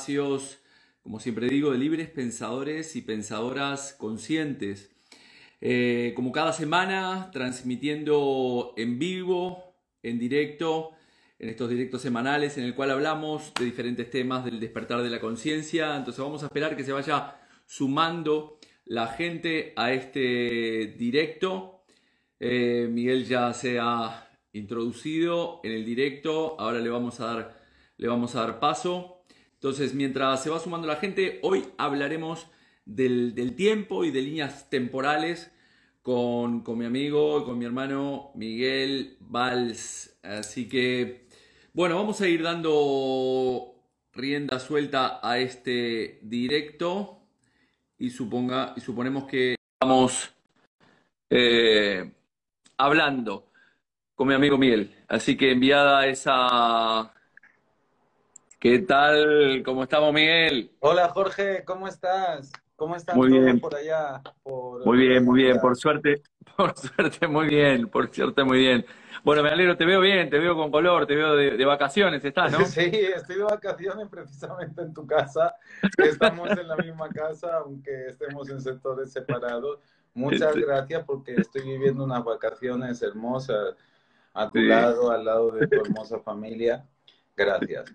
espacios, como siempre digo, de libres pensadores y pensadoras conscientes. Eh, como cada semana, transmitiendo en vivo, en directo, en estos directos semanales en el cual hablamos de diferentes temas del despertar de la conciencia. Entonces vamos a esperar que se vaya sumando la gente a este directo. Eh, Miguel ya se ha introducido en el directo, ahora le vamos a dar, le vamos a dar paso. Entonces, mientras se va sumando la gente, hoy hablaremos del, tiempo y de líneas temporales con, con mi amigo, con mi hermano Miguel Valls. Así que, bueno, vamos a ir dando rienda suelta a este directo y, suponga, y suponemos que vamos eh, hablando con mi amigo Miguel. Así que enviada esa... ¿Qué tal? ¿Cómo estamos, Miguel? Hola, Jorge, ¿cómo estás? ¿Cómo están muy todos bien. por allá? muy bien, muy bien, por suerte, por suerte, muy bien, por suerte, muy bien. Bueno, me alegro, te veo bien, te veo con color, te veo de, vacaciones, ¿estás, no? Sí, estoy de vacaciones precisamente en tu casa. Estamos en la misma casa, aunque estemos en sectores separados. Muchas Este- gracias porque estoy viviendo unas vacaciones hermosas a tu lado, al lado de tu hermosa familia. Gracias.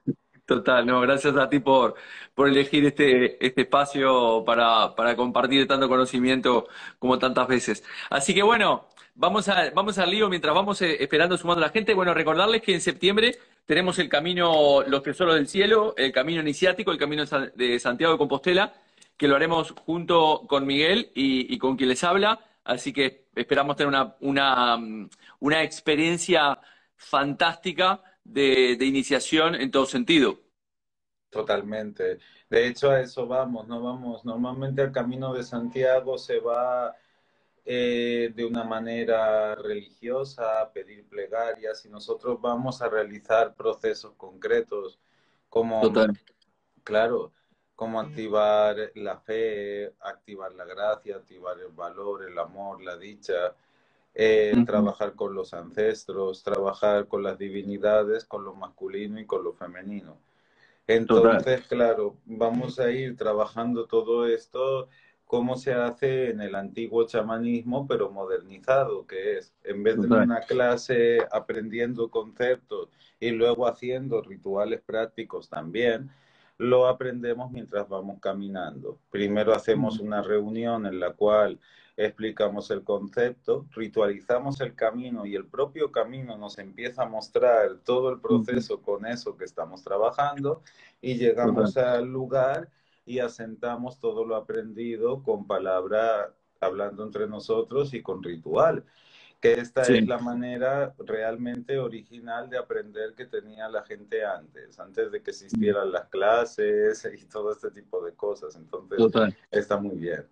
Total, no, gracias a ti por, por elegir este, este espacio para, para compartir tanto conocimiento como tantas veces. Así que bueno, vamos, a, vamos al lío mientras vamos eh, esperando, sumando a la gente. Bueno, recordarles que en septiembre tenemos el camino Los Tesoros del Cielo, el camino iniciático, el camino de San- de Santiago de Compostela, que lo haremos junto con Miguel y, y con quien les habla. Así que esperamos tener una, una, mm, una experiencia fantástica de, de iniciación en todo sentido. Totalmente. De hecho, a eso vamos, no vamos. Normalmente el camino de Santiago se va eh, de una manera religiosa, a pedir plegarias, y nosotros vamos a realizar procesos concretos, como, Total. claro, como activar la fe, activar la gracia, activar el valor, el amor, la dicha, eh, trabajar con los ancestros, trabajar con las divinidades, con lo masculino y con lo femenino. Entonces, claro, vamos a ir trabajando todo esto como se hace en el antiguo chamanismo, pero modernizado, que es, en vez de una clase aprendiendo conceptos y luego haciendo rituales prácticos también, lo aprendemos mientras vamos caminando. Primero hacemos una reunión en la cual explicamos el concepto, ritualizamos el camino y el propio camino nos empieza a mostrar todo el proceso con eso que estamos trabajando y llegamos al lugar y asentamos todo lo aprendido con palabra, hablando entre nosotros y con ritual. Que esta Sí. es la manera realmente original de aprender que tenía la gente antes, antes de que existieran las clases y todo este tipo de cosas. Entonces, Total. está muy bien.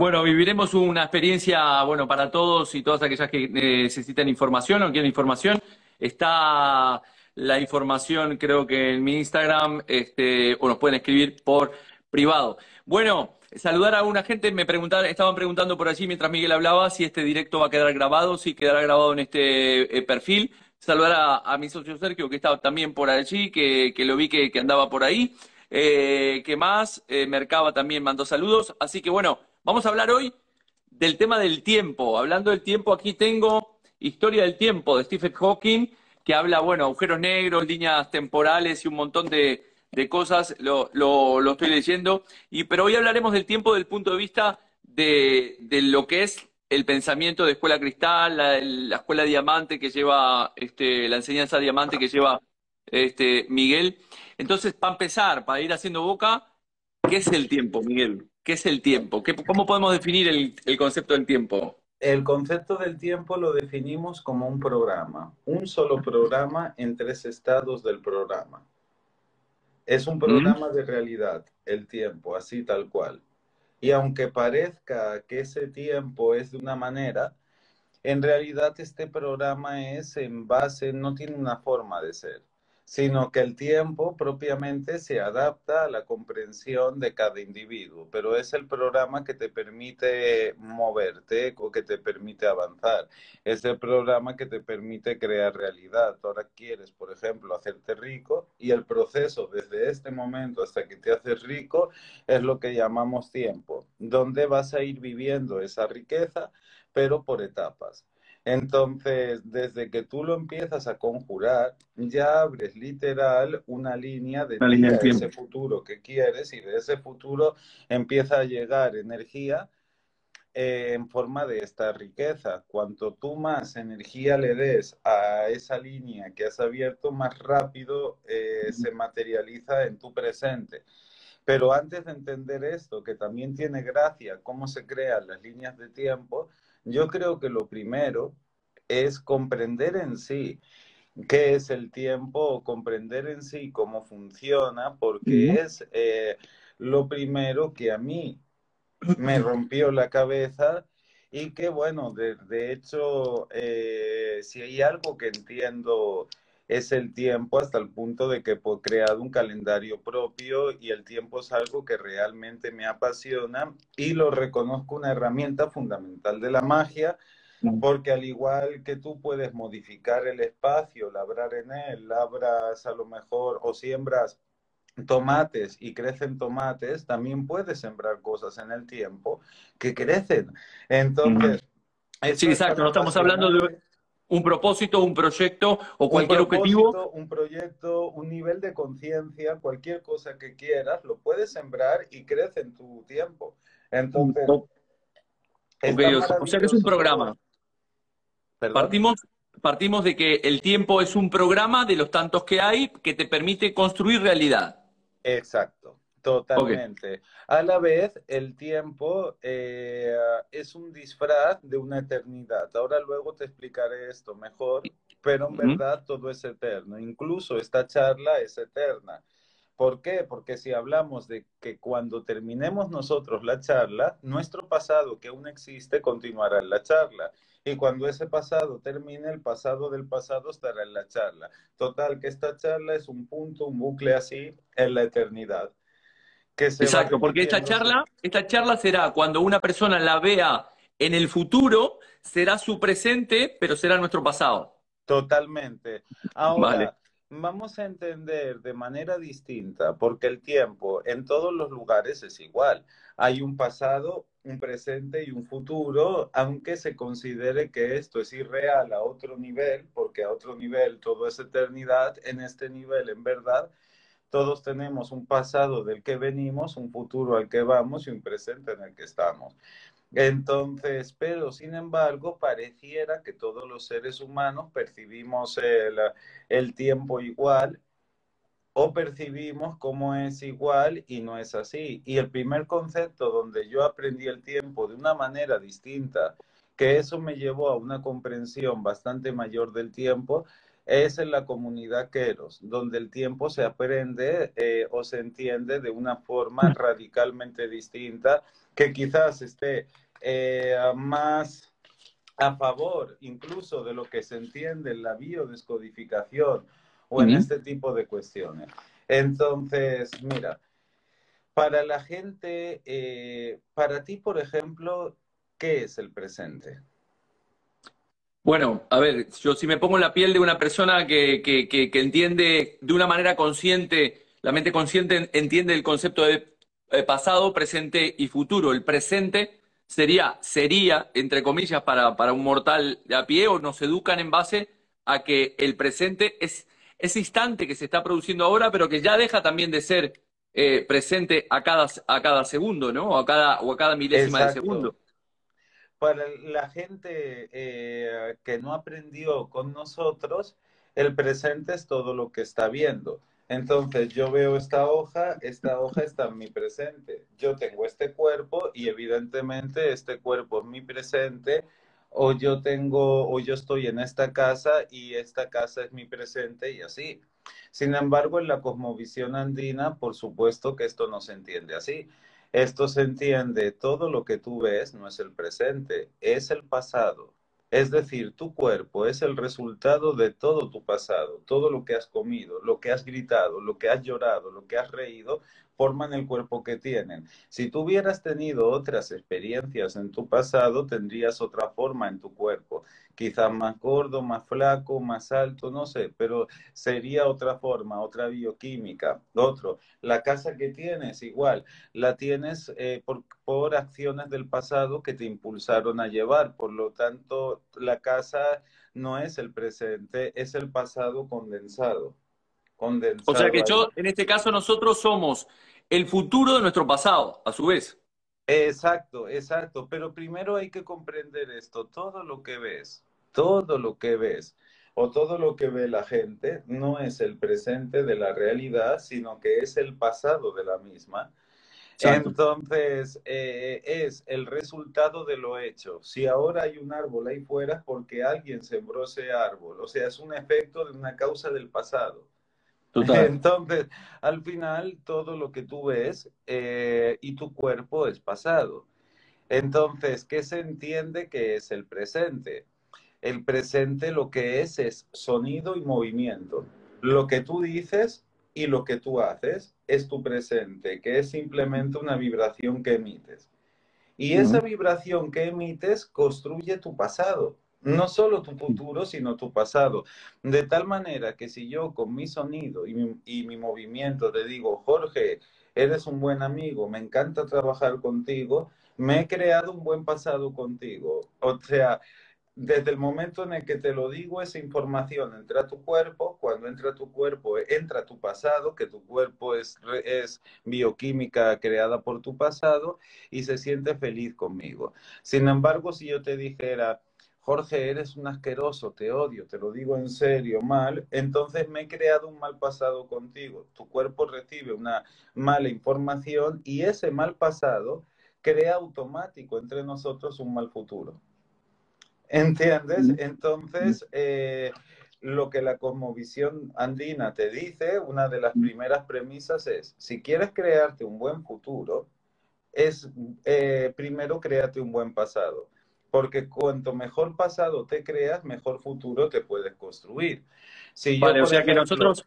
Bueno, viviremos una experiencia, bueno, para todos y todas aquellas que necesitan información o quieren información. Está la información, creo que en mi Instagram, este, o nos pueden escribir por privado. Bueno, saludar a una gente, me preguntaron, estaban preguntando por allí mientras Miguel hablaba si este directo va a quedar grabado, si quedará grabado en este eh, perfil. Saludar a, a mi socio Sergio, que estaba también por allí, que, que lo vi que, que andaba por ahí. Eh, ¿qué más? Eh, Mercaba también mandó saludos. Así que bueno, vamos a hablar hoy del tema del tiempo. Hablando del tiempo, aquí tengo Historia del tiempo de Stephen Hawking, que habla, bueno, agujeros negros, líneas temporales y un montón de, de cosas. Lo, lo- estoy leyendo. Y, pero hoy hablaremos del tiempo desde el punto de vista de, de lo que es el pensamiento de Escuela Cristal, la, la Escuela Diamante que lleva, este, la enseñanza Diamante que lleva este, Miguel. Entonces, para empezar, para ir haciendo boca, ¿qué es el tiempo, Miguel? ¿Qué es el tiempo? ¿Qué- ¿Cómo podemos definir el, el concepto del tiempo? El concepto del tiempo lo definimos como un programa, un solo programa en tres estados del programa. Es un programa de realidad, el tiempo, así tal cual. Y aunque parezca que ese tiempo es de una manera, en realidad este programa es en base, no tiene una forma de ser, sino que el tiempo propiamente se adapta a la comprensión de cada individuo, pero es el programa que te permite moverte o que te permite avanzar, es el programa que te permite crear realidad. Ahora quieres, por ejemplo, hacerte rico y el proceso desde este momento hasta que te haces rico es lo que llamamos tiempo, donde vas a ir viviendo esa riqueza, pero por etapas. Entonces, desde que tú lo empiezas a conjurar, ya abres literal una línea de, ese futuro que quieres y de ese futuro empieza a llegar energía eh, en forma de esta riqueza. Cuanto tú más energía le des a esa línea que has abierto, más rápido eh, se materializa en tu presente. Pero antes de entender esto, que también tiene gracia cómo se crean las líneas de tiempo, yo creo que lo primero es comprender en sí qué es el tiempo, comprender en sí cómo funciona, porque es eh, lo primero que a mí me rompió la cabeza y que bueno, de, hecho, eh, si hay algo que entiendo es el tiempo hasta el punto de que he creado un calendario propio y el tiempo es algo que realmente me apasiona y lo reconozco una herramienta fundamental de la magia porque al igual que tú puedes modificar el espacio, labrar en él, labras a lo mejor o siembras tomates y crecen tomates, también puedes sembrar cosas en el tiempo que crecen. Entonces... Sí, exacto, no estamos hablando de un propósito, un proyecto o cualquier objetivo. Un proyecto, un nivel de conciencia, cualquier cosa que quieras, lo puedes sembrar y crece en tu tiempo. Entonces, o sea que es un programa. Partimos, partimos de que el tiempo es un programa de los tantos que hay que te permite construir realidad. Exacto. Totalmente. A la vez, el tiempo eh, es un disfraz de una eternidad. Ahora luego te explicaré esto mejor, pero en verdad todo es eterno. Incluso esta charla es eterna. ¿Por qué? Porque si hablamos de que cuando terminemos nosotros la charla, nuestro pasado que aún existe continuará en la charla. Y cuando ese pasado termine, el pasado del pasado estará en la charla. Total, que esta charla es un punto, un bucle así en la eternidad. Exacto, porque esta charla, esta charla será cuando una persona la vea en el futuro, será su presente, pero será nuestro pasado. Totalmente. Ahora, vamos a entender de manera distinta, porque el tiempo en todos los lugares es igual. Hay un pasado, un presente y un futuro, aunque se considere que esto es irreal a otro nivel, porque a otro nivel todo es eternidad, en este nivel en verdad todos tenemos un pasado del que venimos, un futuro al que vamos y un presente en el que estamos. Entonces, pero sin embargo, pareciera que todos los seres humanos percibimos el, tiempo igual o percibimos cómo es igual y no es así. Y el primer concepto donde yo aprendí el tiempo de una manera distinta, que eso me llevó a una comprensión bastante mayor del tiempo, es en la comunidad Queros, donde el tiempo se aprende eh, o se entiende de una forma radicalmente distinta, que quizás esté eh, más a favor incluso de lo que se entiende en la biodescodificación o en este tipo de cuestiones. Entonces, mira, para la gente, eh, para ti, por ejemplo, ¿qué es el presente? Bueno, a ver, yo si me pongo en la piel de una persona que, que, entiende de una manera consciente, la mente consciente entiende el concepto de eh, pasado, presente y futuro. El presente sería, sería, entre comillas, para, para un mortal de a pie, o nos educan en base a que el presente es ese instante que se está produciendo ahora, pero que ya deja también de ser eh, presente a cada, a cada segundo, ¿no? O a cada, o a cada milésima de segundo para la gente eh, que no aprendió con nosotros, el presente es todo lo que está viendo. Entonces yo veo esta hoja, esta hoja está en mi presente. Yo tengo este cuerpo y evidentemente este cuerpo es mi presente o yo tengo o yo estoy en esta casa y esta casa es mi presente y así. Sin embargo, en la cosmovisión andina, por supuesto que esto no se entiende así. Esto se entiende, todo lo que tú ves no es el presente, es el pasado. Es decir, tu cuerpo es el resultado de todo tu pasado, todo lo que has comido, lo que has gritado, lo que has llorado, lo que has reído, forman el cuerpo que tienen. Si tú hubieras tenido otras experiencias en tu pasado, tendrías otra forma en tu cuerpo. Quizás más gordo, más flaco, más alto, no sé, pero sería otra forma, otra bioquímica. Otro, la casa que tienes, igual, la tienes eh, por, por acciones del pasado que te impulsaron a llevar. Por lo tanto, la casa no es el presente, es el pasado condensado. O sea que yo, en este caso, nosotros somos el futuro de nuestro pasado, a su vez. Exacto, exacto. Pero primero hay que comprender esto. Todo lo que ves, todo lo que ves o todo lo que ve la gente no es el presente de la realidad, sino que es el pasado de la misma. Entonces, eh, es el resultado de lo hecho. Si ahora hay un árbol ahí fuera es porque alguien sembró ese árbol. O sea, es un efecto de una causa del pasado. Entonces, al final, todo lo que tú ves eh, y tu cuerpo es pasado. Entonces, ¿qué se entiende que es el presente? El presente lo que es es sonido y movimiento. Lo que tú dices y lo que tú haces es tu presente, que es simplemente una vibración que emites. Y esa vibración que emites construye tu pasado no solo tu futuro, sino tu pasado. De tal manera que si yo con mi sonido y mi, movimiento te digo, Jorge, eres un buen amigo, me encanta trabajar contigo, me he creado un buen pasado contigo. O sea, desde el momento en el que te lo digo, esa información entra a tu cuerpo, cuando entra a tu cuerpo, entra a tu pasado, que tu cuerpo es, es bioquímica creada por tu pasado y se siente feliz conmigo. Sin embargo, si yo te dijera, Jorge, eres un asqueroso, te odio, te lo digo en serio, mal, entonces me he creado un mal pasado contigo. Tu cuerpo recibe una mala información y ese mal pasado crea automático entre nosotros un mal futuro. ¿Entiendes? Entonces, eh, lo que la cosmovisión andina te dice, una de las primeras premisas es, si quieres crearte un buen futuro, es eh, primero créate un buen pasado porque cuanto mejor pasado te creas, mejor futuro te puedes construir. Si vale, o sea que nosotros,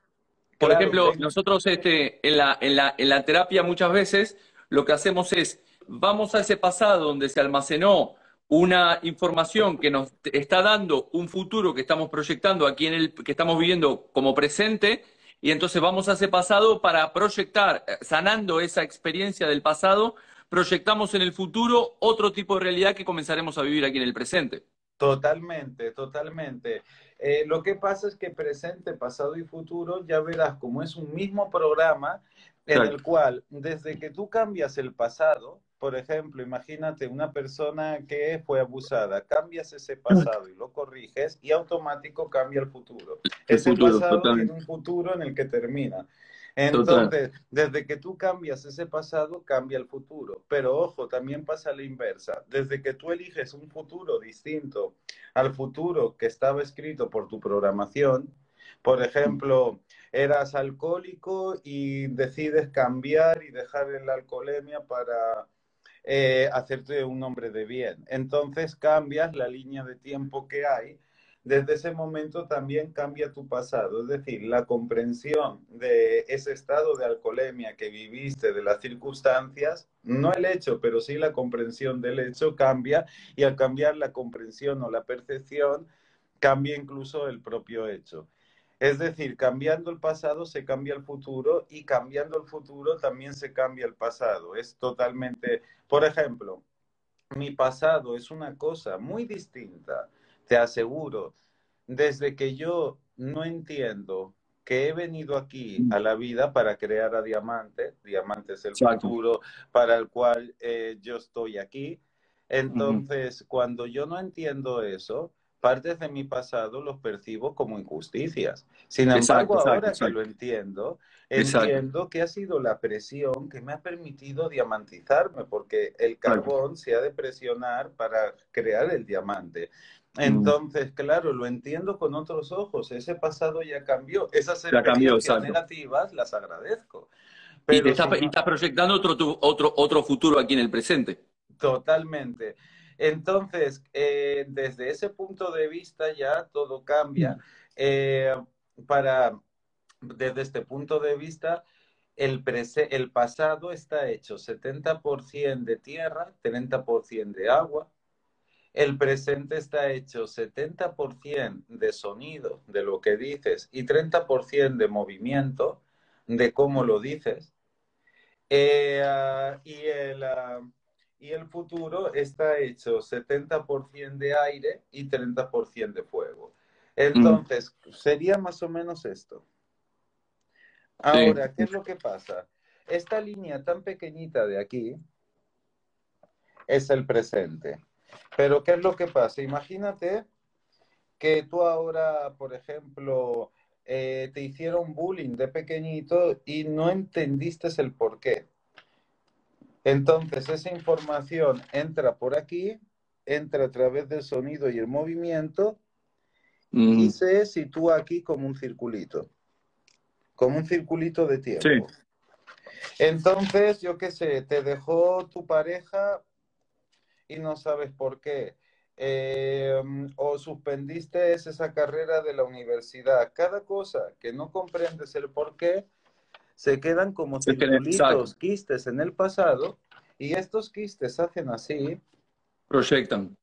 por ejemplo, nosotros este, en, la, en, la, en la terapia muchas veces lo que hacemos es, vamos a ese pasado donde se almacenó una información que nos está dando un futuro que estamos proyectando aquí en el que estamos viviendo como presente y entonces vamos a ese pasado para proyectar eh, sanando esa experiencia del pasado proyectamos en el futuro otro tipo de realidad que comenzaremos a vivir aquí en el presente. Totalmente, totalmente. Eh, lo que pasa es que presente, pasado y futuro, ya verás como es un mismo programa en el cual desde que tú cambias el pasado, por ejemplo, imagínate una persona que fue abusada, cambias ese pasado y lo corriges y automático cambia el futuro. El ese pasado tiene un futuro en el que termina. Entonces, desde que tú cambias ese pasado, cambia el futuro. Pero ojo, también pasa la inversa. Desde que tú eliges un futuro distinto al futuro que estaba escrito por tu programación, por ejemplo, eras alcohólico y decides cambiar y dejar la alcoholemia para eh, hacerte un hombre de bien. Entonces cambias la línea de tiempo que hay desde ese momento también cambia tu pasado, es decir, la comprensión de ese estado de alcoholemia que viviste, de las circunstancias, no el hecho, pero sí la comprensión del hecho cambia y al cambiar la comprensión o la percepción, cambia incluso el propio hecho. Es decir, cambiando el pasado se cambia el futuro y cambiando el futuro también se cambia el pasado. Es totalmente, por ejemplo, mi pasado es una cosa muy distinta te aseguro, desde que yo no entiendo que he venido aquí mm. a la vida para crear a Diamante, Diamante es el futuro para el cual eh, yo estoy aquí, entonces cuando yo no entiendo eso, partes de mi pasado los percibo como injusticias. Sin embargo, ahora que lo entiendo, entiendo que ha sido la presión que me ha permitido diamantizarme, porque el carbón se ha de presionar para crear el diamante. Mm. Entonces, claro, lo entiendo con otros ojos. Ese pasado ya cambió. Esas experiencias negativas las agradezco. Pero y, estás proyectando otro, otro, otro futuro aquí en el presente. Totalmente. Entonces, eh, desde ese punto de vista ya todo cambia. Eh, para, desde este punto de vista, el, el pasado está hecho 70% de tierra, 30% de agua. El presente está hecho 70% de sonido, de lo que dices, y 30% de movimiento, de cómo lo dices. Eh, ah, y, el, ah, y el futuro está hecho 70% de aire y 30% de fuego. Entonces, sería más o menos esto. Ahora, ¿qué es lo que pasa? Esta línea tan pequeñita de aquí es el presente. Pero ¿qué es lo que pasa? Imagínate que tú ahora, por ejemplo, eh, te hicieron bullying de pequeñito y no entendiste el por qué. Entonces, esa información entra por aquí, entra a través del sonido y el movimiento y se sitúa aquí como un circulito, como un circulito de tiempo. Entonces, yo qué sé, te dejó tu pareja y no sabes por qué. Eh, o suspendiste esa carrera de la universidad. Cada cosa que no comprendes el por qué, se quedan como circulitos, quistes en el pasado, y estos quistes hacen así. Proyectan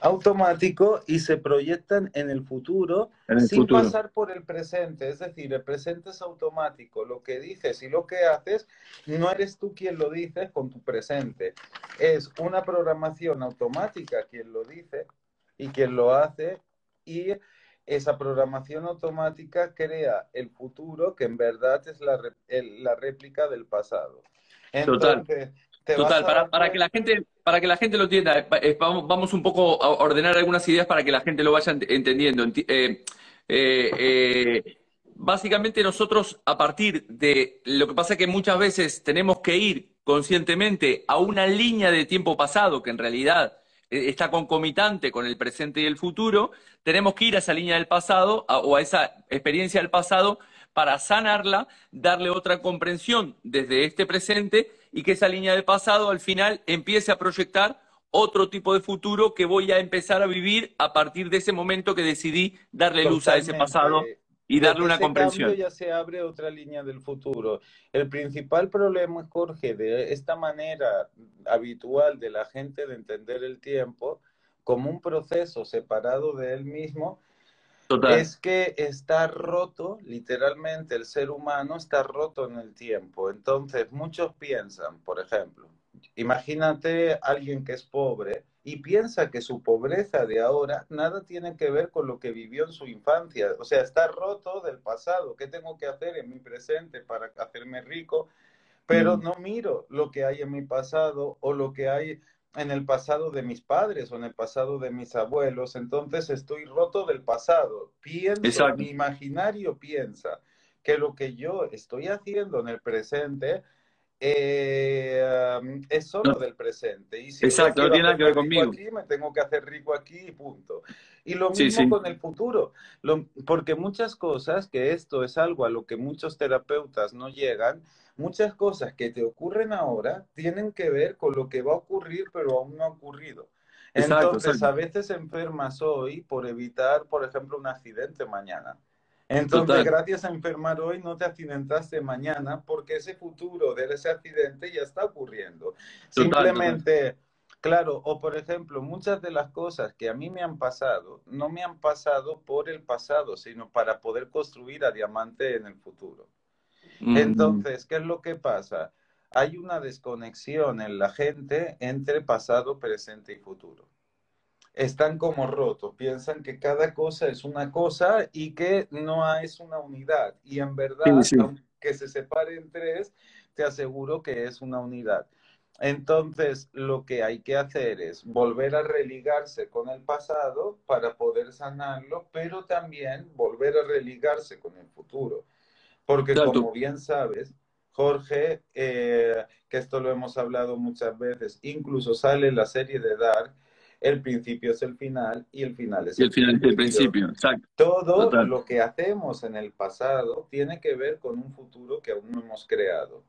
automático y se proyectan en el futuro sin pasar por el presente. Es decir, el presente es automático. Lo que dices y lo que haces, no eres tú quien lo dice con tu presente. Es una programación automática quien lo dice y quien lo hace y esa programación automática crea el futuro que en verdad es la, la réplica del pasado. Entonces, Total, para, para, que la gente, para que la gente lo entienda, eh, eh, vamos, vamos, un poco a ordenar algunas ideas para que la gente lo vaya entendiendo. Eh, básicamente nosotros, a partir de lo que pasa es que muchas veces tenemos que ir conscientemente a una línea de tiempo pasado que en realidad está concomitante con el presente y el futuro, tenemos que ir a esa línea del pasado o a esa experiencia del pasado para sanarla, darle otra comprensión desde este presente y que esa línea de pasado al final empiece a proyectar otro tipo de futuro que voy a empezar a vivir a partir de ese momento que decidí darle luz a ese pasado y darle una comprensión. ya se abre otra línea del futuro. El principal problema, Jorge, de esta manera habitual de la gente de entender el tiempo como un proceso separado de él mismo, es que está roto, literalmente el ser humano está roto en el tiempo. Entonces, muchos piensan, por ejemplo, imagínate alguien que es pobre y piensa que su pobreza de ahora nada tiene que ver con lo que vivió en su infancia. O sea, está roto del pasado. ¿Qué tengo que hacer en mi presente para hacerme rico? Pero mm. no miro lo que hay en mi pasado o lo que hay en el pasado de mis padres o en el pasado de mis abuelos, entonces estoy roto del pasado. Pienso, mi imaginario piensa que lo que yo estoy haciendo en el presente eh, es solo del presente. Y si Exacto, no tiene nada que ver conmigo. Aquí, me tengo que hacer rico aquí y punto. Y lo mismo con el futuro, porque muchas cosas, que esto es algo a lo que muchos terapeutas no llegan, muchas cosas que te ocurren ahora tienen que ver con lo que va a ocurrir, pero aún no ha ocurrido. Entonces, a veces enfermas hoy por evitar, por ejemplo, un accidente mañana. Entonces, gracias a enfermar hoy, no te accidentaste mañana porque ese futuro de ese accidente ya está ocurriendo. Simplemente, claro, o por ejemplo, muchas de las cosas que a mí me han pasado, no me han pasado por el pasado, sino para poder construir a diamante en el futuro. Entonces, ¿qué es lo que pasa? Hay una desconexión en la gente entre pasado, presente y futuro. Están como rotos, piensan que cada cosa es una cosa y que no es una unidad. Y en verdad, aunque se separe en tres, te aseguro que es una unidad. Entonces, lo que hay que hacer es volver a religarse con el pasado para poder sanarlo, pero también volver a religarse con el futuro. Porque como bien sabes, Jorge, eh, que esto lo hemos hablado muchas veces, incluso sale la serie de Dark, el principio es el final y el final es el, el final el principio. Exacto. Todo lo que hacemos en el pasado tiene que ver con un futuro que aún no hemos creado.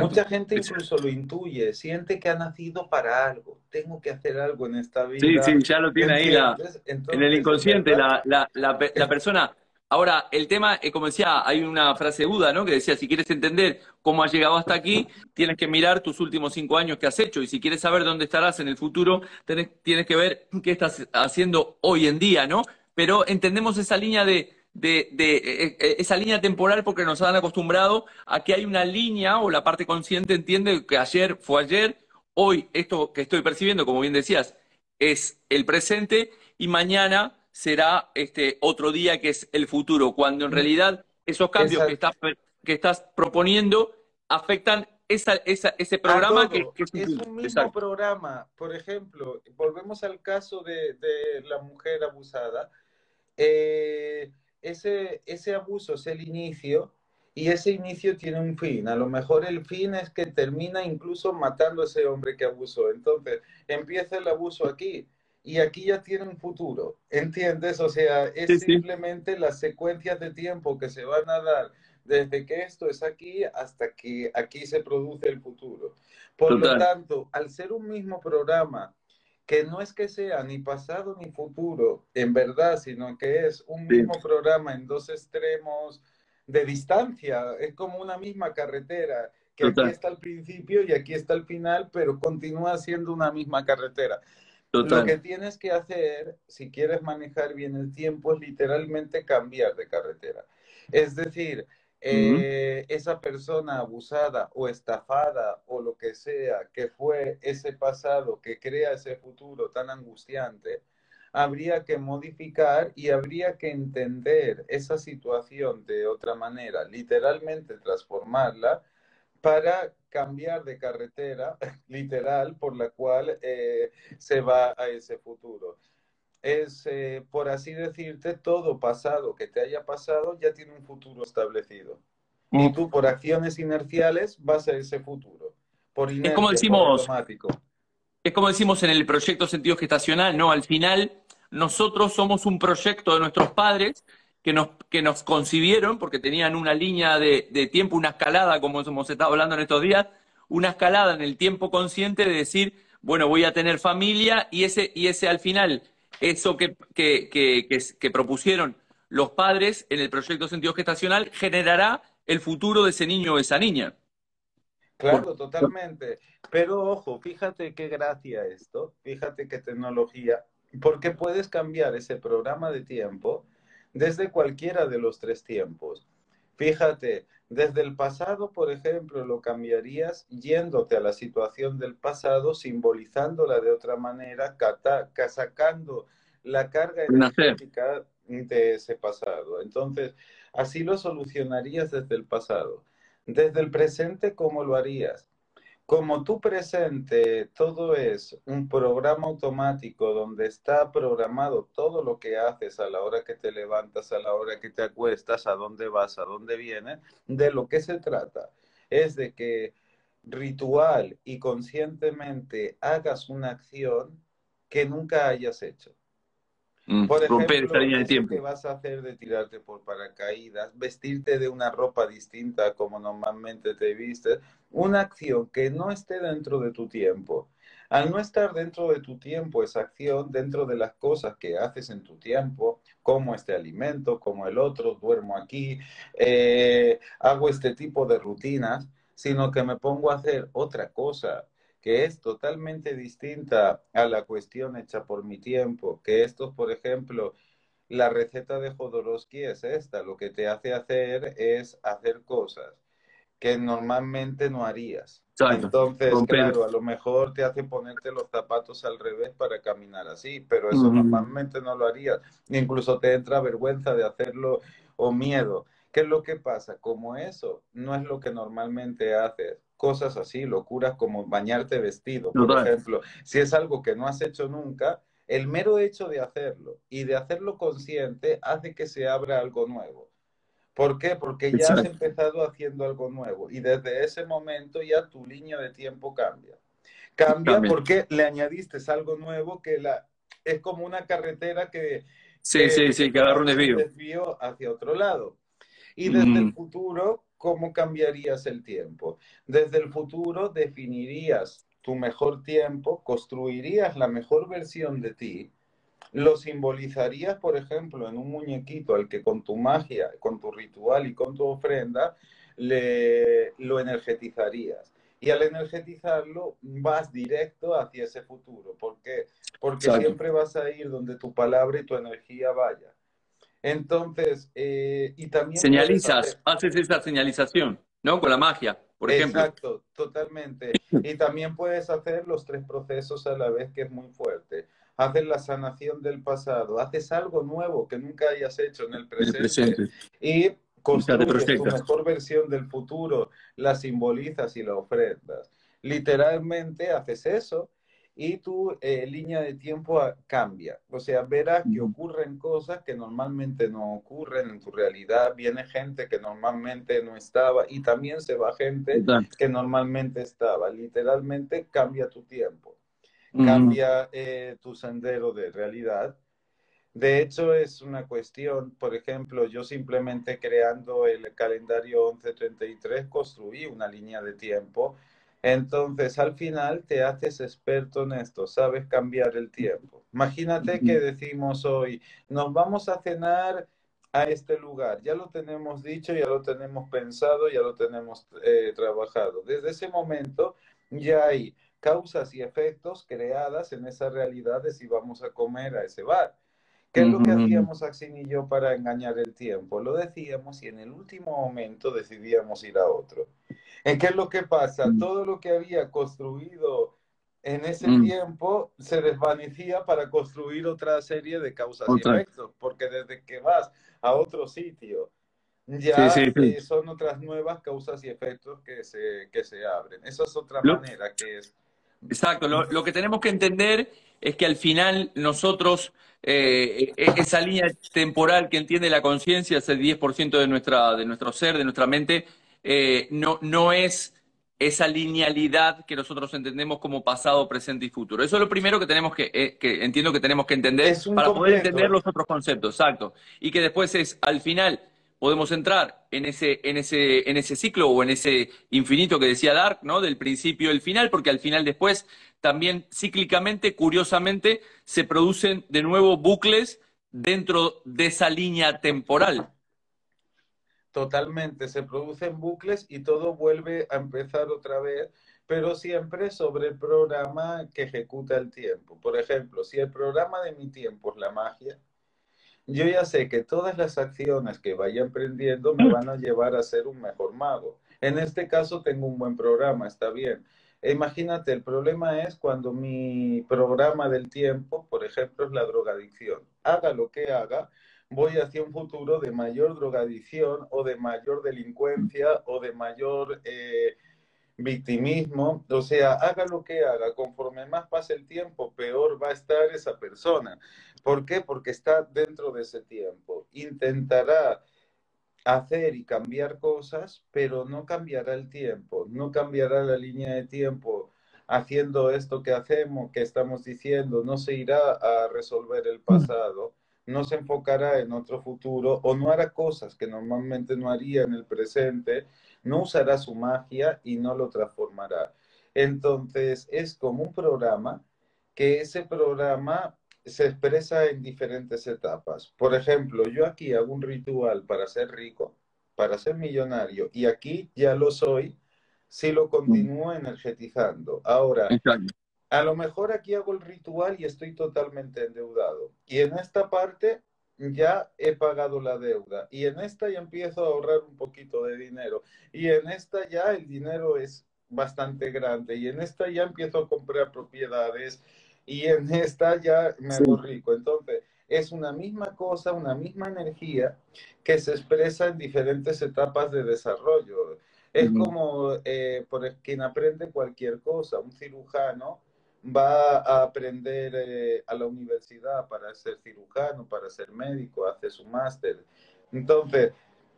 Mucha gente incluso lo intuye, siente que ha nacido para algo, tengo que hacer algo en esta vida. Sí, sí, ya lo tiene ahí la, en el inconsciente la, la, la, la persona. Ahora, el tema, eh, como decía, hay una frase de Buda, ¿no? Que decía, si quieres entender cómo has llegado hasta aquí, tienes que mirar tus últimos cinco años que has hecho. Y si quieres saber dónde estarás en el futuro, tienes que ver qué estás haciendo hoy en día, ¿no? Pero entendemos esa línea de, de, eh, eh, esa línea temporal porque nos han acostumbrado a que hay una línea o la parte consciente entiende que ayer fue ayer, hoy esto que estoy percibiendo, como bien decías, es el presente y mañana será este otro día que es el futuro, cuando en mm. realidad esos cambios que estás, que estás proponiendo afectan esa, esa, ese programa que, es, un mismo programa. Por ejemplo, volvemos al caso de, de la mujer abusada. Eh, ese, ese abuso es el inicio y ese inicio tiene un fin. A lo mejor el fin es que termina incluso matando a ese hombre que abusó. Entonces, empieza el abuso aquí y aquí ya tiene un futuro, ¿entiendes? O sea, es simplemente las secuencias de tiempo que se van a dar desde que esto es aquí hasta que aquí se produce el futuro. Por lo tanto, al ser un mismo programa, que no es que sea ni pasado ni futuro, en verdad, sino que es un mismo programa en dos extremos de distancia, es como una misma carretera, que aquí está el principio y aquí está el final, pero continúa siendo una misma carretera. Lo que tienes que hacer, si quieres manejar bien el tiempo, es literalmente cambiar de carretera. Es decir, eh, esa persona abusada o estafada o lo que sea que fue ese pasado que crea ese futuro tan angustiante, habría que modificar y habría que entender esa situación de otra manera, literalmente transformarla para cambiar de carretera literal por la cual eh, se va a ese futuro. Es, eh, por así decirte, todo pasado que te haya pasado ya tiene un futuro establecido. Y tú por acciones inerciales vas a ese futuro. Por es como decimos, es como decimos en el proyecto sentido gestacional, ¿no? Al final, nosotros somos un proyecto de nuestros padres que nos, que nos concibieron, porque tenían una línea de, de tiempo, una escalada, como hemos estado hablando en estos días, una escalada en el tiempo consciente de decir, bueno, voy a tener familia y ese, y ese al final, eso que, que, que, que propusieron los padres en el proyecto sentido gestacional generará el futuro de ese niño o esa niña. Claro, totalmente. Pero ojo, fíjate qué gracia esto, fíjate qué tecnología, porque puedes cambiar ese programa de tiempo desde cualquiera de los tres tiempos. Fíjate, desde el pasado, por ejemplo, lo cambiarías yéndote a la situación del pasado, simbolizándola de otra manera, sacando la carga energética de ese pasado. Entonces, así lo solucionarías desde el pasado. Desde el presente, ¿cómo lo harías? Como tu presente todo es un programa automático donde está programado todo lo que haces a la hora que te levantas, a la hora que te acuestas, a dónde vas, a dónde vienes, de lo que se trata es de que ritual y conscientemente hagas una acción que nunca hayas hecho. Mm, por ejemplo, de tiempo. que vas a hacer de tirarte por paracaídas, vestirte de una ropa distinta como normalmente te vistes, una acción que no esté dentro de tu tiempo. Al no estar dentro de tu tiempo esa acción, dentro de las cosas que haces en tu tiempo, como este alimento, como el otro, duermo aquí, eh, hago este tipo de rutinas, sino que me pongo a hacer otra cosa que es totalmente distinta a la cuestión hecha por mi tiempo, que esto, por ejemplo, la receta de Jodorowsky es esta, lo que te hace hacer es hacer cosas que normalmente no harías. Entonces, claro, a lo mejor te hace ponerte los zapatos al revés para caminar así, pero eso normalmente no lo harías. Incluso te entra vergüenza de hacerlo o miedo. ¿Qué es lo que pasa? Como eso no es lo que normalmente haces, cosas así, locuras como bañarte vestido, por ejemplo, si es algo que no has hecho nunca, el mero hecho de hacerlo y de hacerlo consciente hace que se abra algo nuevo. ¿Por qué? Porque ya has empezado haciendo algo nuevo y desde ese momento ya tu línea de tiempo cambia. Cambia porque le añadiste algo nuevo que la, es como una carretera que, sí, sí, sí, que agarra un desvío hacia otro lado. Y desde el futuro, ¿cómo cambiarías el tiempo? Desde el futuro definirías tu mejor tiempo, construirías la mejor versión de ti, lo simbolizarías, por ejemplo, en un muñequito al que con tu magia, con tu ritual y con tu ofrenda, le, lo energetizarías. Y al energetizarlo, vas directo hacia ese futuro. ¿Por qué? Porque siempre vas a ir donde tu palabra y tu energía vaya. Entonces, eh, y también... Señalizas, haces esa señalización, ¿no? Con la magia, por ejemplo. Exacto, totalmente. Y también puedes hacer los tres procesos a la vez, que es muy fuerte. Haces la sanación del pasado, haces algo nuevo que nunca hayas hecho en el presente. El presente. Y construyes tu mejor versión del futuro, la simbolizas y la ofrendas. Literalmente haces eso y tu eh, línea de tiempo cambia. O sea, verás que ocurren cosas que normalmente no ocurren en tu realidad. Viene gente que normalmente no estaba y también se va gente que normalmente estaba. Literalmente cambia tu tiempo, cambia eh, tu sendero de realidad de hecho, es una cuestión, por ejemplo, yo simplemente creando el calendario 1133 construí una línea de tiempo. Entonces, al final te haces experto en esto, sabes cambiar el tiempo. Imagínate que decimos hoy, nos vamos a cenar a este lugar. Ya lo tenemos dicho, ya lo tenemos pensado, ya lo tenemos eh, trabajado. Desde ese momento ya hay causas y efectos creadas en esa realidad de si vamos a comer a ese bar. ¿Qué es lo que hacíamos Axin y yo para engañar el tiempo? Lo decíamos y en el último momento decidíamos ir a otro. ¿En qué es lo que pasa? Mm. Todo lo que había construido en ese mm. tiempo se desvanecía para construir otra serie de causas y efectos, porque desde que vas a otro sitio ya eh, son otras nuevas causas y efectos que se, que se abren. Esa es otra manera que es. Exacto, lo, lo que tenemos que entender es que al final nosotros eh, e-, esa línea temporal que entiende la conciencia, ese 10% de, nuestra, de nuestro ser, de nuestra mente, eh, no, no es esa linealidad que nosotros entendemos como pasado, presente y futuro. Eso es lo primero que tenemos que, eh, que entiendo que tenemos que entender para poder entender los otros conceptos, exacto. Y que después es, al final, podemos entrar en ese, en ese, en ese ciclo o en ese infinito que decía Dark, ¿no? Del principio al final, porque al final después también cíclicamente, curiosamente, se producen de nuevo bucles dentro de esa línea temporal. Totalmente, se producen bucles y todo vuelve a empezar otra vez, pero siempre sobre el programa que ejecuta el tiempo. Por ejemplo, si el programa de mi tiempo es la magia, yo ya sé que todas las acciones que vaya emprendiendo me van a llevar a ser un mejor mago. En este caso tengo un buen programa, está bien Imagínate, el problema es cuando mi programa del tiempo, por ejemplo, es la drogadicción. Haga lo que haga, voy hacia un futuro de mayor drogadicción o de mayor delincuencia o de mayor eh, victimismo. O sea, haga lo que haga, conforme más pase el tiempo, peor va a estar esa persona. ¿Por qué? Porque está dentro de ese tiempo. Intentará hacer y cambiar cosas, pero no cambiará el tiempo, no cambiará la línea de tiempo haciendo esto que hacemos, que estamos diciendo, no se irá a resolver el pasado, no se enfocará en otro futuro o no hará cosas que normalmente no haría en el presente, no usará su magia y no lo transformará. Entonces es como un programa que ese programa se expresa en diferentes etapas. Por ejemplo, yo aquí hago un ritual para ser rico, para ser millonario, y aquí ya lo soy si lo continúo energetizando. Ahora, a lo mejor aquí hago el ritual y estoy totalmente endeudado. Y en esta parte ya he pagado la deuda. Y en esta ya empiezo a ahorrar un poquito de dinero. Y en esta ya el dinero es bastante grande. Y en esta ya empiezo a comprar propiedades y en esta ya me hago rico. Entonces, es una misma cosa, una misma energía que se expresa en diferentes etapas de desarrollo. Es como eh, por quien aprende cualquier cosa, un cirujano va a aprender eh, a la universidad para ser cirujano, para ser médico, hace su máster. Entonces,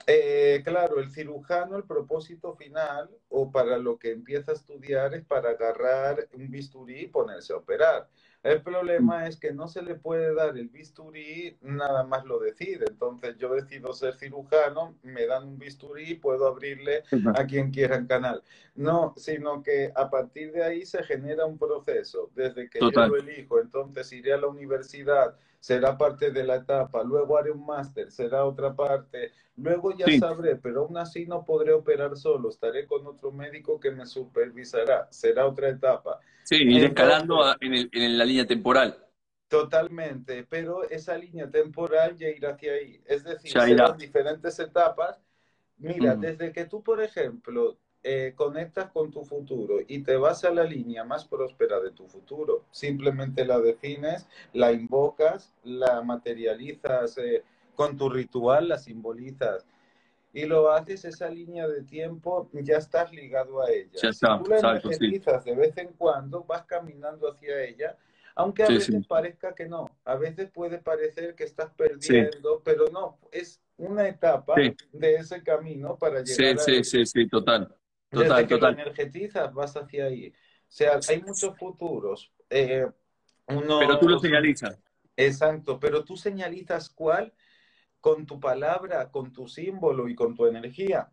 eh, claro, el cirujano, el propósito final o para lo que empieza a estudiar es para agarrar un bisturí y ponerse a operar. El problema es que no se le puede dar el bisturí, nada más lo decide. Entonces yo decido ser cirujano, me dan un bisturí, puedo abrirle a quien quiera el canal. No, sino que a partir de ahí se genera un proceso. Desde que yo lo elijo, entonces iré a la universidad, será parte de la etapa, luego haré un máster, será otra parte, luego ya sabré, pero aún así no podré operar solo, estaré con otro médico que me supervisará, será otra etapa. Sí, ir escalando en, la línea temporal. Totalmente, pero esa línea temporal ya irá hacia ahí. Es decir, serán diferentes etapas. Mira, mm. desde que tú, por ejemplo, eh, conectas con tu futuro y te vas a la línea más próspera de tu futuro, simplemente la defines, la invocas, la materializas eh, con tu ritual, la simbolizas y lo haces esa línea de tiempo, ya estás ligado a ella. si tú la energetizas de vez en cuando, vas caminando hacia ella, aunque a veces parezca que no, a veces puede parecer que estás perdiendo, pero no, es una etapa de ese camino para llegar sí, Sí, sí, sí, total. Total, Desde que total. energetizas, vas hacia ahí. O sea, hay muchos futuros. Eh, pero tú lo señalizas. Exacto, pero tú señalizas cuál con tu palabra, con tu símbolo y con tu energía.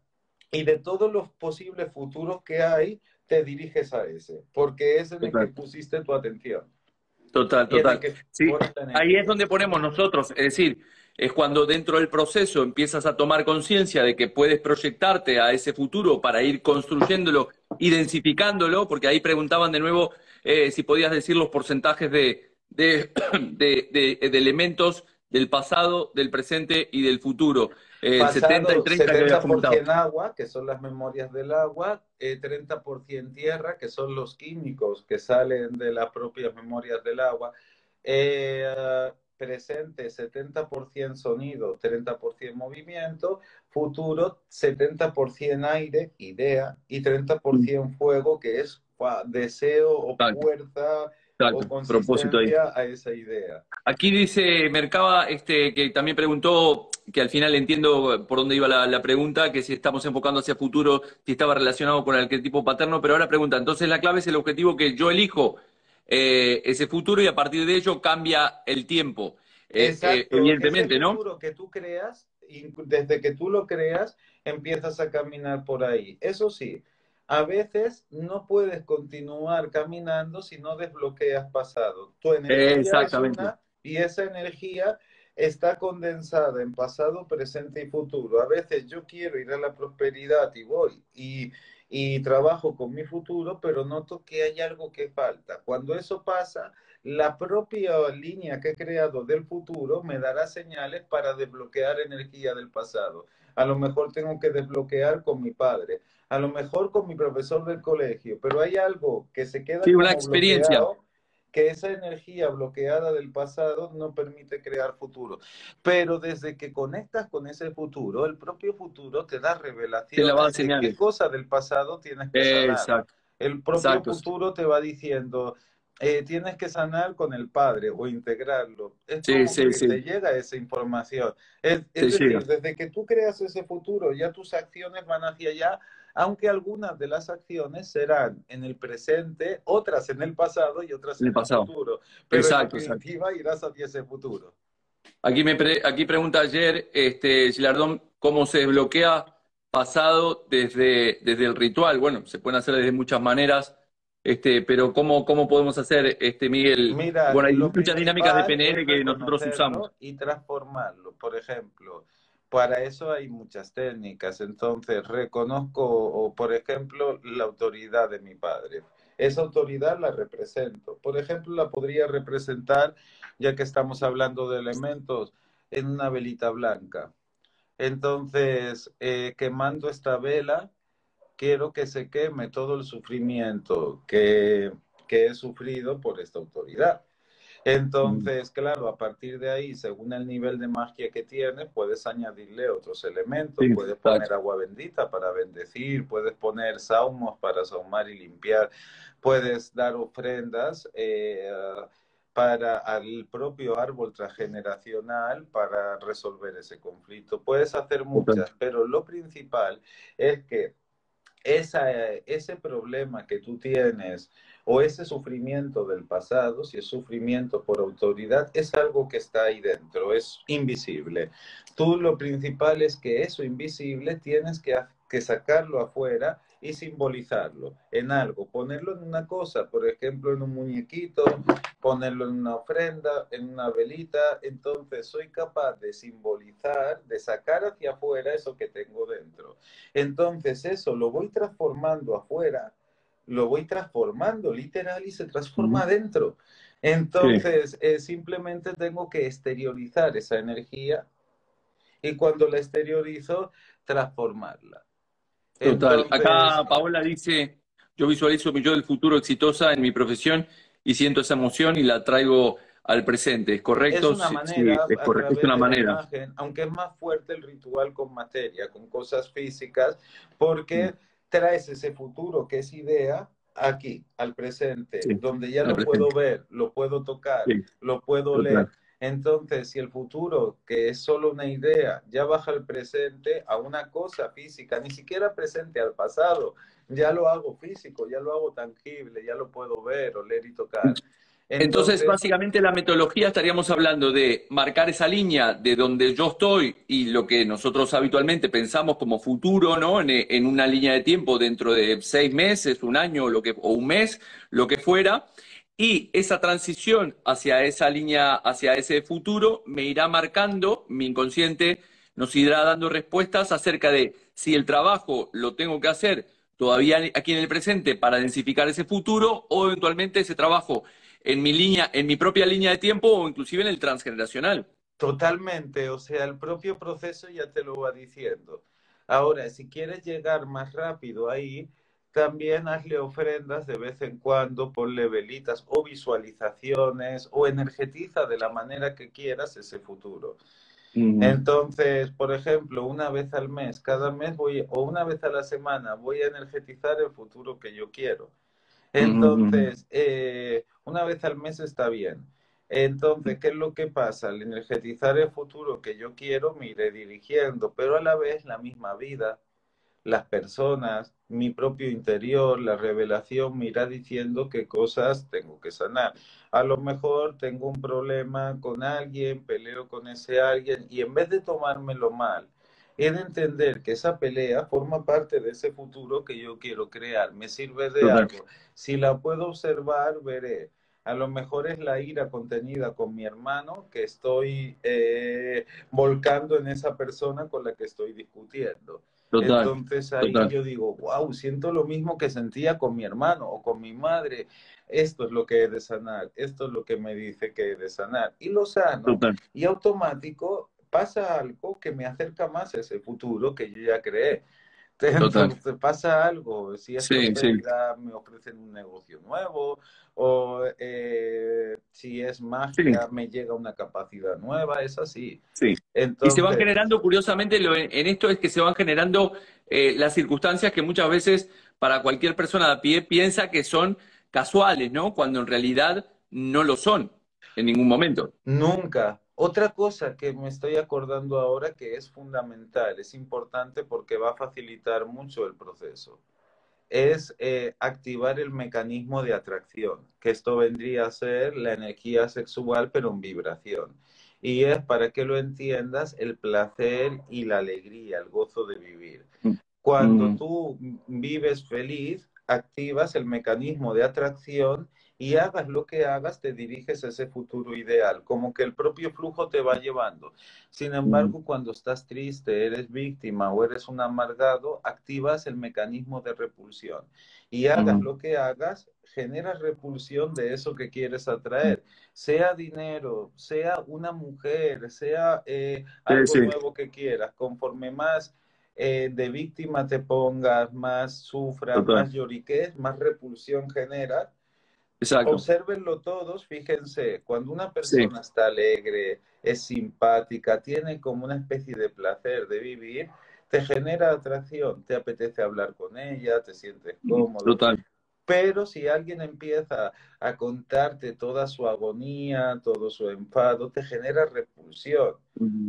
Y de todos los posibles futuros que hay, te diriges a ese, porque es en el que pusiste tu atención. Total, total. ahí es donde ponemos nosotros, es decir, es cuando dentro del proceso empiezas a tomar conciencia de que puedes proyectarte a ese futuro para ir construyéndolo y densificándolo, porque ahí preguntaban de nuevo eh, si podías decir los porcentajes de, de, de elementos del pasado, del presente y del futuro. Eh, pasado, 70 y 30 70% agua, que son las memorias del agua, eh, 30% tierra, que son los químicos que salen de las propias memorias del agua. Eh, presente 70% sonido, 30% movimiento, futuro 70% aire, idea, y 30% fuego, que es deseo o fuerza propósito ahí. a esa idea. Aquí dice Mercaba, este, que también preguntó, que al final entiendo por dónde iba la, pregunta, que si estamos enfocando hacia futuro, si estaba relacionado con el arquetipo paterno, pero ahora pregunta, entonces la clave es el objetivo que yo elijo eh, ese futuro y a partir de ello cambia el tiempo. Eh, eh, evidentemente, ¿no? futuro que tú creas, desde que tú lo creas, empiezas a caminar por ahí. Eso sí, a veces no puedes continuar caminando si no desbloqueas pasado. Tu energía Exactamente. y esa energía está condensada en pasado, presente y futuro. A veces yo quiero ir a la prosperidad y voy y, y trabajo con mi futuro, pero noto que hay algo que falta. Cuando eso pasa, la propia línea que he creado del futuro me dará señales para desbloquear energía del pasado. A lo mejor tengo que desbloquear con mi padre, a lo mejor con mi profesor del colegio, pero hay algo que se queda sí, una experiencia que esa energía bloqueada del pasado no permite crear futuro. Pero desde que conectas con ese futuro, el propio futuro te da revelación de qué cosa del pasado tienes que sanar. El propio futuro te va diciendo, eh, tienes que sanar con el padre o integrarlo. Es sí, como que te llega esa información. Es, decir, desde que tú creas ese futuro, ya tus acciones van hacia allá aunque algunas de las acciones serán en el presente, otras en el pasado y otras en, el, futuro. Pero exacto, en definitiva irás hacia ese futuro. Aquí, me aquí pregunta ayer este, Gilardón cómo se desbloquea pasado desde, desde el ritual. Bueno, se pueden hacer de muchas maneras, este, pero ¿cómo, cómo podemos hacer, este, Miguel? Mira, bueno, hay muchas dinámicas de PNL que nosotros usamos. Y transformarlo. Por ejemplo, para eso hay muchas técnicas. Entonces, reconozco, por ejemplo, la autoridad de mi padre. Esa autoridad la represento. Por ejemplo, la podría representar, ya que estamos hablando de elementos, en una velita blanca. Entonces, eh, quemando esta vela, quiero que se queme todo el sufrimiento que, que he sufrido por esta autoridad. Entonces, claro, a partir de ahí, según el nivel de magia que tienes, puedes añadirle otros elementos. puedes poner agua bendita para bendecir, puedes poner saumos para saumar y limpiar, puedes dar ofrendas. Eh, para el propio árbol transgeneracional para resolver ese conflicto. Puedes hacer muchas, pero lo principal es que esa, ese problema que tú tienes o ese sufrimiento del pasado, si es sufrimiento por autoridad, es algo que está ahí dentro, es invisible. Tú lo principal es que eso invisible tienes que, que sacarlo afuera y simbolizarlo en algo, ponerlo en una cosa, por ejemplo, en un muñequito, ponerlo en una ofrenda, en una velita. Entonces soy capaz de simbolizar, de sacar hacia afuera eso que tengo dentro. Entonces eso lo voy transformando afuera, lo voy transformando literal y se transforma adentro. Entonces eh, simplemente tengo que exteriorizar esa energía y cuando la exteriorizo, transformarla. Total. Acá Paola dice, yo visualizo mi yo del futuro exitosa en mi profesión y siento esa emoción y la traigo al presente. ¿Es correcto? Es una manera, es, correcto, es una manera. aunque es más fuerte el ritual con materia, con cosas físicas, porque mm. Traes ese futuro que es idea aquí, al presente, donde ya lo puedo ver, lo puedo tocar, lo puedo leer. Entonces, si el futuro, que es solo una idea, ya baja al presente a una cosa física, ni siquiera presente al pasado, ya lo hago físico, ya lo hago tangible, ya lo puedo ver, oler y tocar. Entonces, básicamente la metodología estaríamos hablando de marcar esa línea de donde yo estoy y lo que nosotros habitualmente pensamos como futuro, ¿no? En, una línea de tiempo dentro de seis meses, un año lo que, o un mes, lo que fuera. Y esa transición hacia esa línea, hacia ese futuro, me irá marcando, mi inconsciente nos irá dando respuestas acerca de si el trabajo lo tengo que hacer todavía aquí en el presente para densificar ese futuro o eventualmente ese trabajo en mi línea, en mi propia línea de tiempo o inclusive en el transgeneracional. Totalmente, o sea, el propio proceso ya te lo va diciendo. Ahora, si quieres llegar más rápido ahí, también hazle ofrendas de vez en cuando, ponle velitas o visualizaciones o energetiza de la manera que quieras ese futuro. Entonces, por ejemplo, una vez al mes, cada mes voy, o una vez a la semana, voy a energetizar el futuro que yo quiero. Entonces, eh, una vez al mes está bien. Entonces, ¿qué es lo que pasa? Al energetizar el futuro que yo quiero, me iré dirigiendo, pero a la vez la misma vida las personas, mi propio interior, la revelación me irá diciendo qué cosas tengo que sanar. A lo mejor tengo un problema con alguien, peleo con ese alguien y en vez de tomármelo mal, de entender que esa pelea forma parte de ese futuro que yo quiero crear, me sirve de algo. Si la puedo observar, veré. A lo mejor es la ira contenida con mi hermano que estoy eh, volcando en esa persona con la que estoy discutiendo. Entonces ahí yo digo, wow, siento lo mismo que sentía con mi hermano o con mi madre. Esto es lo que he de sanar, esto es lo que me dice que he de sanar. Y lo sano. Y automático pasa algo que me acerca más a ese futuro que yo ya creé. Entonces pasa algo, si es sí, me ofrecen un negocio nuevo o eh, si es magia me llega una capacidad nueva, es así. Sí. y se van generando, curiosamente, lo, en esto es que se van generando eh, las circunstancias que muchas veces para cualquier persona de a pie piensa que son casuales, ¿no? Cuando en realidad no lo son en ningún momento. Nunca, otra cosa que me estoy acordando ahora que es fundamental, es importante porque va a facilitar mucho el proceso, es eh, activar el mecanismo de atracción, que esto vendría a ser la energía sexual pero en vibración. Y es, para que lo entiendas, el placer y la alegría, el gozo de vivir. Mm. Cuando mm. tú vives feliz, activas el mecanismo de atracción y hagas lo que hagas, te diriges a ese futuro ideal, como que el propio flujo te va llevando. Sin embargo, cuando estás triste, eres víctima o eres un amargado, activas el mecanismo de repulsión. Y hagas lo que hagas, generas repulsión de eso que quieres atraer, sea dinero, sea una mujer, sea eh, algo nuevo que quieras, conforme más eh, de víctima te pongas, más sufras, más lloriques, más repulsión genera Exacto. Obsérvenlo todos, fíjense, cuando una persona está alegre, es simpática, tiene como una especie de placer de vivir, te genera atracción, te apetece hablar con ella, te sientes cómodo. Total. Pero si alguien empieza a contarte toda su agonía, todo su enfado, te genera repulsión.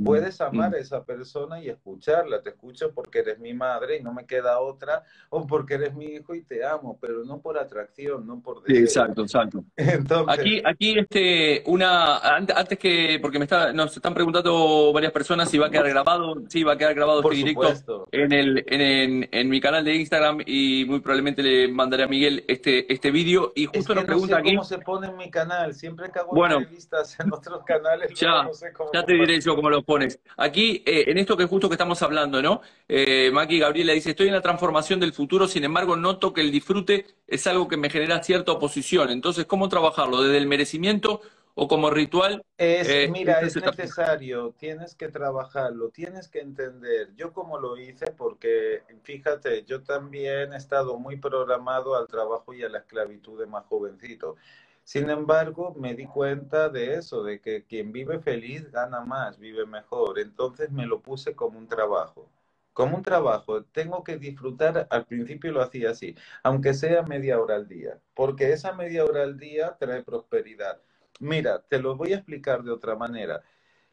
Puedes amar a esa persona y escucharla. Te escucho porque eres mi madre y no me queda otra, o porque eres mi hijo y te amo, pero no por atracción, no por deseo. exacto, exacto. Entonces... Aquí, aquí este, una, antes que, porque me está, nos están preguntando varias personas si va a quedar grabado, sí, va a quedar grabado este directo en, el, en, en, mi canal de Instagram y muy probablemente le mandaré a Miguel este, este vídeo. Y justo nos pregunta sé cómo se pone en mi canal, siempre que hago entrevistas en otros canales, ya, no sé cómo ya te diré yo cómo lo pones. Aquí, eh, en esto que justo que estamos hablando, ¿no? Eh, Maki Gabriela dice, estoy en la transformación del futuro, sin embargo, noto que el disfrute es algo que me genera cierta oposición. Entonces, ¿cómo trabajarlo? ¿Desde el merecimiento o como ritual? Es, eh, mira, es necesario, tienes que trabajarlo, tienes que entender. Yo como lo hice, porque fíjate, yo también he estado muy programado al trabajo y a la esclavitud de más jovencito. Sin embargo, me di cuenta de eso, de que quien vive feliz gana más, vive mejor. Entonces me lo puse como un trabajo. Como un trabajo, tengo que disfrutar, al principio lo hacía así, aunque sea media hora al día, porque esa media hora al día trae prosperidad. Mira, te lo voy a explicar de otra manera.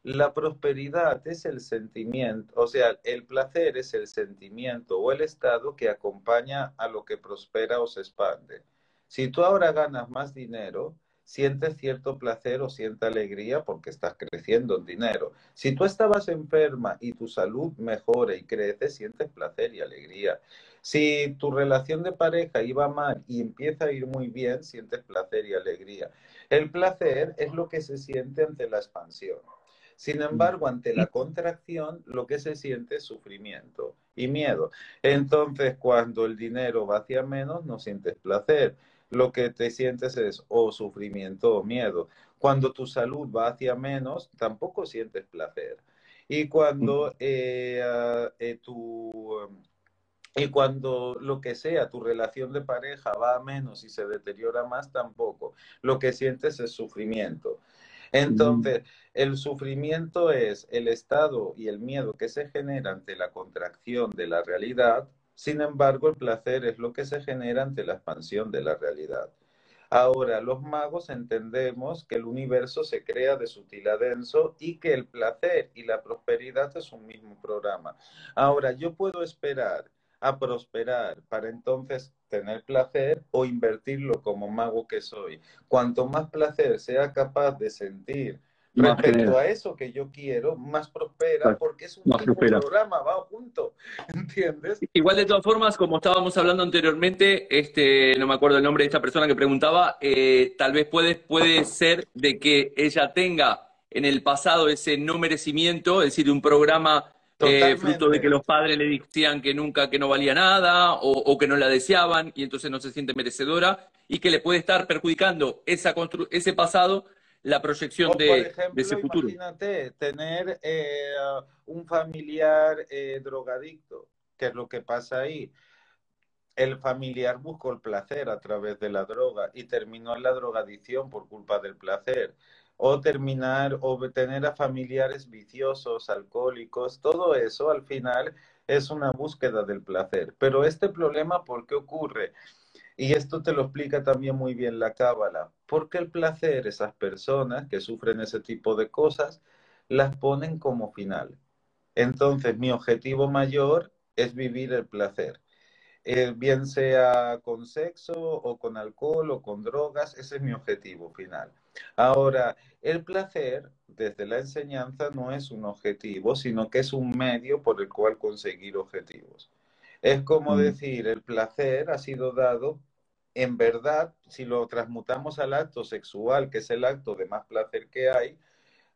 La prosperidad es el sentimiento, o sea, el placer es el sentimiento o el estado que acompaña a lo que prospera o se expande. Si tú ahora ganas más dinero, sientes cierto placer o siente alegría porque estás creciendo en dinero. Si tú estabas enferma y tu salud mejora y crece, sientes placer y alegría. Si tu relación de pareja iba mal y empieza a ir muy bien, sientes placer y alegría. El placer es lo que se siente ante la expansión. Sin embargo, ante la contracción, lo que se siente es sufrimiento y miedo. Entonces, cuando el dinero va hacia menos, no sientes placer lo que te sientes es o sufrimiento o miedo. Cuando tu salud va hacia menos, tampoco sientes placer. Y cuando eh, ah, eh, y cuando lo que sea, tu relación de pareja va a menos y se deteriora más, tampoco. Lo que sientes es sufrimiento. Entonces, el sufrimiento es el estado y el miedo que se genera ante la contracción de la realidad sin embargo, el placer es lo que se genera ante la expansión de la realidad. Ahora, los magos entendemos que el universo se crea de sutil a denso y que el placer y la prosperidad es un mismo programa. Ahora, yo puedo esperar a prosperar para entonces tener placer o invertirlo como mago que soy. Cuanto más placer sea capaz de sentir respecto a eso que yo quiero, más prospera, porque es un programa, va junto, ¿entiendes? Igual de todas formas, como estábamos hablando anteriormente, este, no me acuerdo el nombre de esta persona que preguntaba, eh, tal vez puede, puede ser de que ella tenga en el pasado ese no merecimiento, es decir, un programa eh, fruto de que los padres le decían que nunca, que no valía nada o, o, que no la deseaban y entonces no se siente merecedora y que le puede estar perjudicando esa ese pasado la proyección de, ese futuro. Imagínate tener eh, un familiar eh, drogadicto, que es lo que pasa ahí. El familiar buscó el placer a través de la droga y terminó en la drogadicción por culpa del placer. O terminar o tener a familiares viciosos, alcohólicos, todo eso al final es una búsqueda del placer. Pero este problema, ¿por qué ocurre? Y esto te lo explica también muy bien la Cábala, porque el placer, esas personas que sufren ese tipo de cosas, las ponen como final. Entonces, mi objetivo mayor es vivir el placer. Eh, bien sea con sexo o con alcohol o con drogas, ese es mi objetivo final. Ahora, el placer, desde la enseñanza, no es un objetivo, sino que es un medio por el cual conseguir objetivos. Es como mm. decir, el placer ha sido dado en verdad, si lo transmutamos al acto sexual, que es el acto de más placer que hay,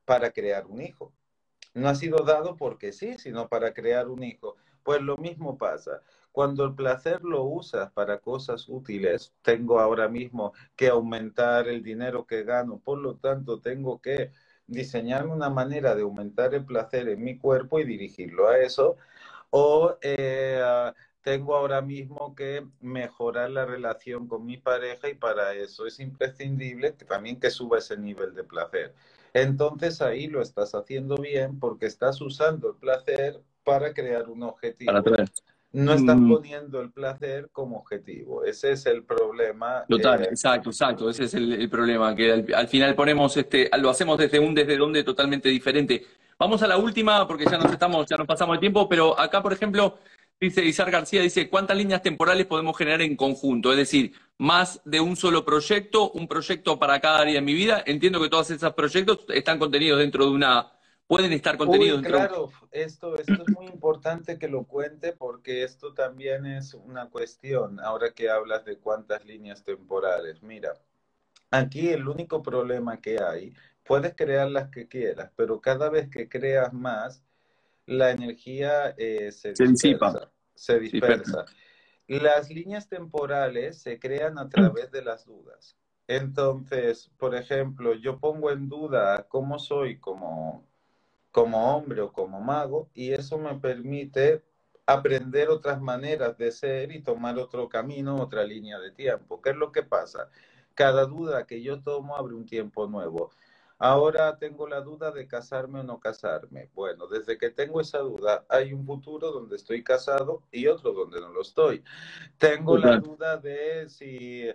para crear un hijo. No ha sido dado porque sí, sino para crear un hijo. Pues lo mismo pasa. Cuando el placer lo usas para cosas útiles, tengo ahora mismo que aumentar el dinero que gano, por lo tanto tengo que diseñar una manera de aumentar el placer en mi cuerpo y dirigirlo a eso. O eh, tengo ahora mismo que mejorar la relación con mi pareja y para eso es imprescindible que también que suba ese nivel de placer. Entonces ahí lo estás haciendo bien porque estás usando el placer para crear un objetivo. No estás mm. poniendo el placer como objetivo. Ese es el problema. Total, eh, exacto, exacto. Ese es el, problema, que al, final ponemos este, lo hacemos desde un desde donde totalmente diferente. Vamos a la última, porque ya nos estamos, ya nos pasamos el tiempo, pero acá, por ejemplo, dice Isar García, dice, ¿cuántas líneas temporales podemos generar en conjunto? Es decir, más de un solo proyecto, un proyecto para cada área de mi vida. Entiendo que todos esos proyectos están contenidos dentro de una pueden estar contenidos Uy, Claro, esto, esto es muy importante que lo cuente porque esto también es una cuestión, ahora que hablas de cuántas líneas temporales. Mira, aquí el único problema que hay, puedes crear las que quieras, pero cada vez que creas más, la energía eh, se, dispersa, se dispersa. Las líneas temporales se crean a través de las dudas. Entonces, por ejemplo, yo pongo en duda cómo soy como como hombre o como mago y eso me permite aprender otras maneras de ser y tomar otro camino, otra línea de tiempo. ¿Qué es lo que pasa? Cada duda que yo tomo abre un tiempo nuevo. Ahora tengo la duda de casarme o no casarme. Bueno, desde que tengo esa duda, hay un futuro donde estoy casado y otro donde no lo estoy. Tengo la duda de si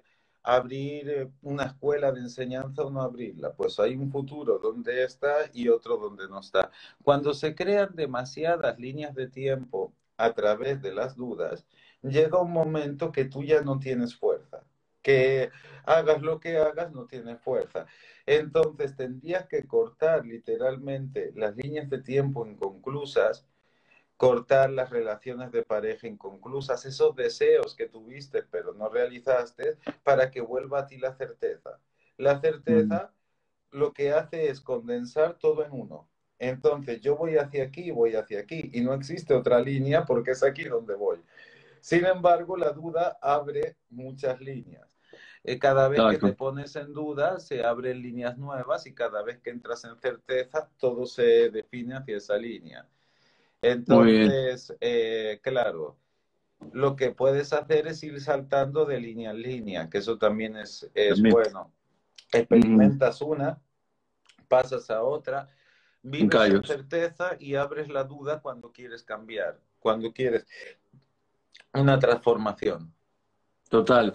abrir eh, una escuela de enseñanza o no abrirla. Pues hay un futuro donde está y otro donde no está. Cuando se crean demasiadas líneas de tiempo a través de las dudas, llega un momento que tú ya no tienes fuerza, que hagas lo que hagas no tienes fuerza. Entonces tendrías que cortar literalmente las líneas de tiempo inconclusas cortar las relaciones de pareja inconclusas, esos deseos que tuviste pero no realizaste, para que vuelva a ti la certeza. La certeza lo que hace es condensar todo en uno. Entonces yo voy hacia aquí, voy hacia aquí, y no existe otra línea porque es aquí donde voy. Sin embargo, la duda abre muchas líneas. Eh, cada vez que te pones en duda, se abren líneas nuevas y cada vez que entras en certeza, todo se define hacia esa línea. Entonces, eh, claro, lo que puedes hacer es ir saltando de línea en línea, que eso también es, es bueno. Experimentas una, pasas a otra, vives con certeza y abres la duda cuando quieres cambiar, cuando quieres una transformación. Total.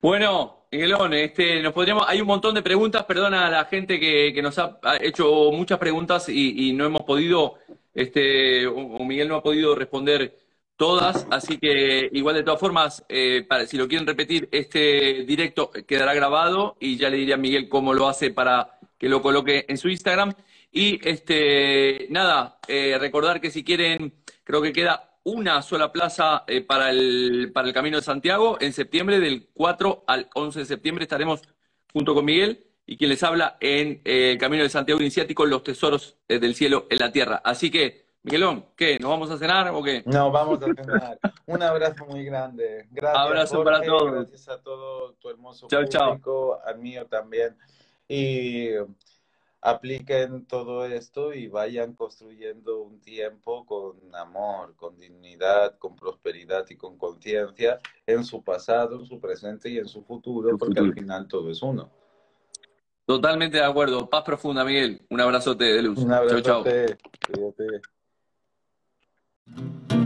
Bueno, Miguelón, este, nos podríamos, hay un montón de preguntas, perdona a la gente que, que nos ha hecho muchas preguntas y, y no hemos podido este, o Miguel no ha podido responder todas, así que igual de todas formas, eh, para, si lo quieren repetir, este directo quedará grabado y ya le diré a Miguel cómo lo hace para que lo coloque en su Instagram. Y este, nada, eh, recordar que si quieren, creo que queda una sola plaza eh, para, el, para el Camino de Santiago en septiembre, del 4 al 11 de septiembre estaremos junto con Miguel y quien les habla en eh, el Camino de Santiago Iniciático, los tesoros eh, del cielo en la tierra. Así que, Miguelón, ¿qué? ¿Nos vamos a cenar o qué? No, vamos a cenar. Un abrazo muy grande. Gracias. Abrazo para todos. Gracias a todo tu hermoso chau, público, al mío también. Y apliquen todo esto y vayan construyendo un tiempo con amor, con dignidad, con prosperidad y con conciencia en su pasado, en su presente y en su futuro, porque al final todo es uno. Totalmente de acuerdo. Paz profunda, Miguel. Un abrazote de luz. Un abrazote. Chau, chau.